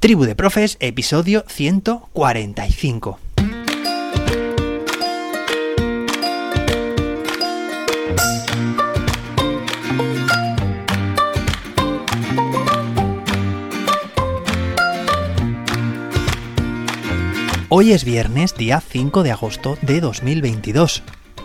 Tribu de Profes, episodio 145. Hoy es viernes, día 5 de agosto de 2022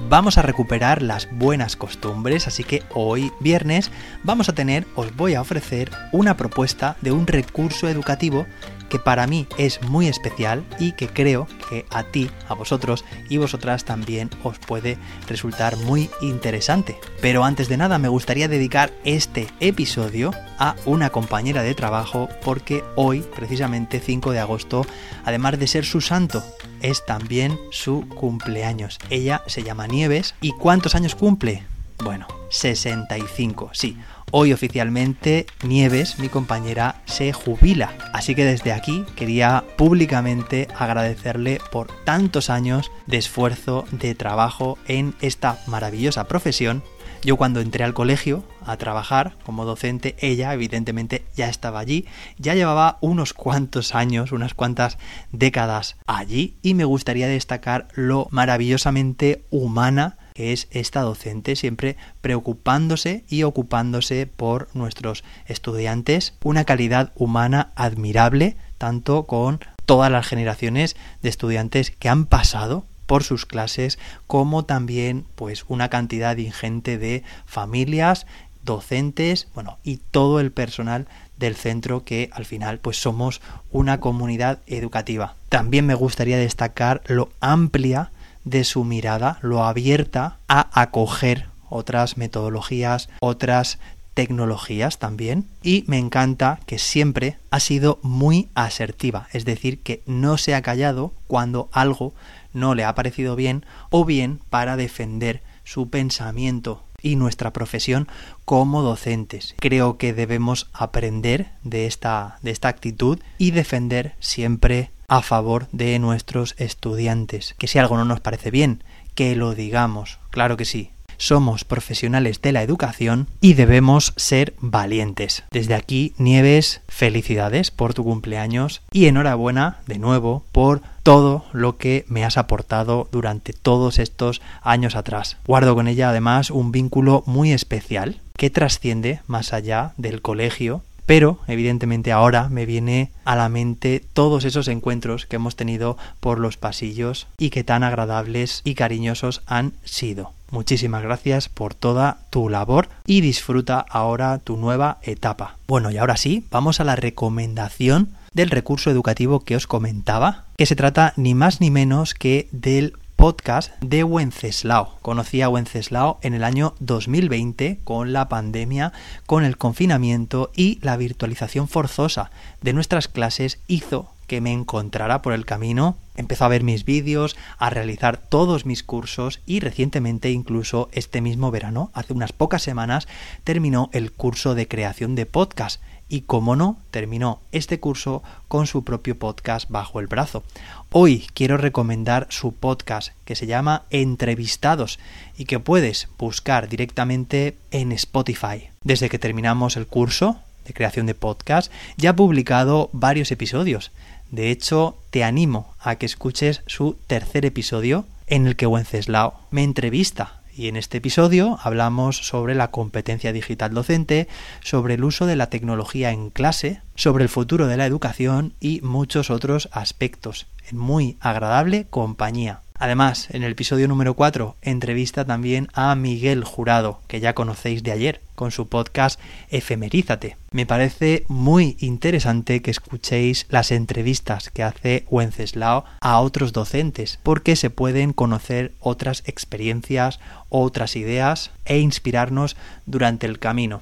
vamos a recuperar las buenas costumbres, así que hoy viernes vamos a tener, os voy a ofrecer una propuesta de un recurso educativo que para mí es muy especial y que creo que a ti, a vosotros y vosotras también os puede resultar muy interesante. Pero antes de nada me gustaría dedicar este episodio a una compañera de trabajo porque hoy, precisamente 5 de agosto, además de ser su santo, es también su cumpleaños. Ella se llama Nieves y ¿cuántos años cumple? Bueno, 65, sí. Hoy oficialmente Nieves, mi compañera, se jubila. Así que desde aquí quería públicamente agradecerle por tantos años de esfuerzo, de trabajo en esta maravillosa profesión yo cuando entré al colegio a trabajar como docente, ella evidentemente ya estaba allí, ya llevaba unos cuantos años, unas cuantas décadas allí y me gustaría destacar lo maravillosamente humana que es esta docente, siempre preocupándose y ocupándose por nuestros estudiantes, una calidad humana admirable, tanto con todas las generaciones de estudiantes que han pasado por sus clases, como también pues una cantidad ingente de familias, docentes, bueno, y todo el personal del centro que al final pues somos una comunidad educativa. También me gustaría destacar lo amplia de su mirada, lo abierta a acoger otras metodologías, otras tecnologías también y me encanta que siempre ha sido muy asertiva, es decir, que no se ha callado cuando algo no le ha parecido bien o bien para defender su pensamiento y nuestra profesión como docentes. Creo que debemos aprender de esta, de esta actitud y defender siempre a favor de nuestros estudiantes. Que si algo no nos parece bien, que lo digamos. Claro que sí, somos profesionales de la educación y debemos ser valientes. Desde aquí, Nieves, felicidades por tu cumpleaños y enhorabuena de nuevo por todo lo que me has aportado durante todos estos años atrás. Guardo con ella además un vínculo muy especial que trasciende más allá del colegio pero, evidentemente, ahora me viene a la mente todos esos encuentros que hemos tenido por los pasillos y que tan agradables y cariñosos han sido. Muchísimas gracias por toda tu labor y disfruta ahora tu nueva etapa. Bueno, y ahora sí, vamos a la recomendación del recurso educativo que os comentaba, que se trata ni más ni menos que del podcast de Wenceslao. Conocí a Wenceslao en el año 2020 con la pandemia, con el confinamiento y la virtualización forzosa de nuestras clases hizo que me encontrara por el camino, empezó a ver mis vídeos, a realizar todos mis cursos y recientemente incluso este mismo verano, hace unas pocas semanas, terminó el curso de creación de podcast y como no, terminó este curso con su propio podcast bajo el brazo. Hoy quiero recomendar su podcast que se llama Entrevistados y que puedes buscar directamente en Spotify. Desde que terminamos el curso de creación de podcast, ya ha publicado varios episodios de hecho, te animo a que escuches su tercer episodio en el que Wenceslao me entrevista y en este episodio hablamos sobre la competencia digital docente, sobre el uso de la tecnología en clase, sobre el futuro de la educación y muchos otros aspectos, en muy agradable compañía. Además, en el episodio número 4 entrevista también a Miguel Jurado, que ya conocéis de ayer, con su podcast Efemerízate. Me parece muy interesante que escuchéis las entrevistas que hace Wenceslao a otros docentes, porque se pueden conocer otras experiencias, otras ideas e inspirarnos durante el camino.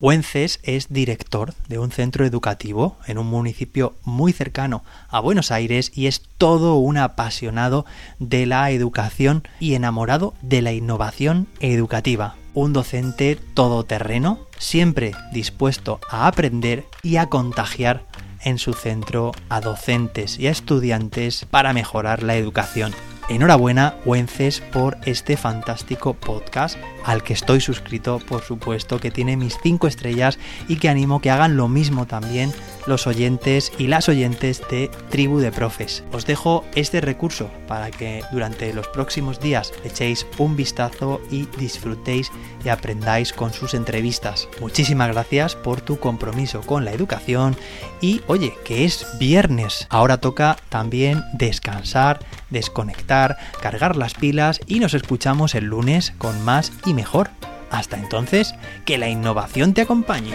Wences es director de un centro educativo en un municipio muy cercano a Buenos Aires y es todo un apasionado de la educación y enamorado de la innovación educativa. Un docente todoterreno, siempre dispuesto a aprender y a contagiar en su centro a docentes y a estudiantes para mejorar la educación. Enhorabuena, Wences, por este fantástico podcast al que estoy suscrito, por supuesto, que tiene mis 5 estrellas y que animo que hagan lo mismo también los oyentes y las oyentes de Tribu de Profes. Os dejo este recurso para que durante los próximos días echéis un vistazo y disfrutéis y aprendáis con sus entrevistas. Muchísimas gracias por tu compromiso con la educación y oye, que es viernes. Ahora toca también descansar, desconectar, cargar las pilas y nos escuchamos el lunes con más y mejor. Hasta entonces, que la innovación te acompañe.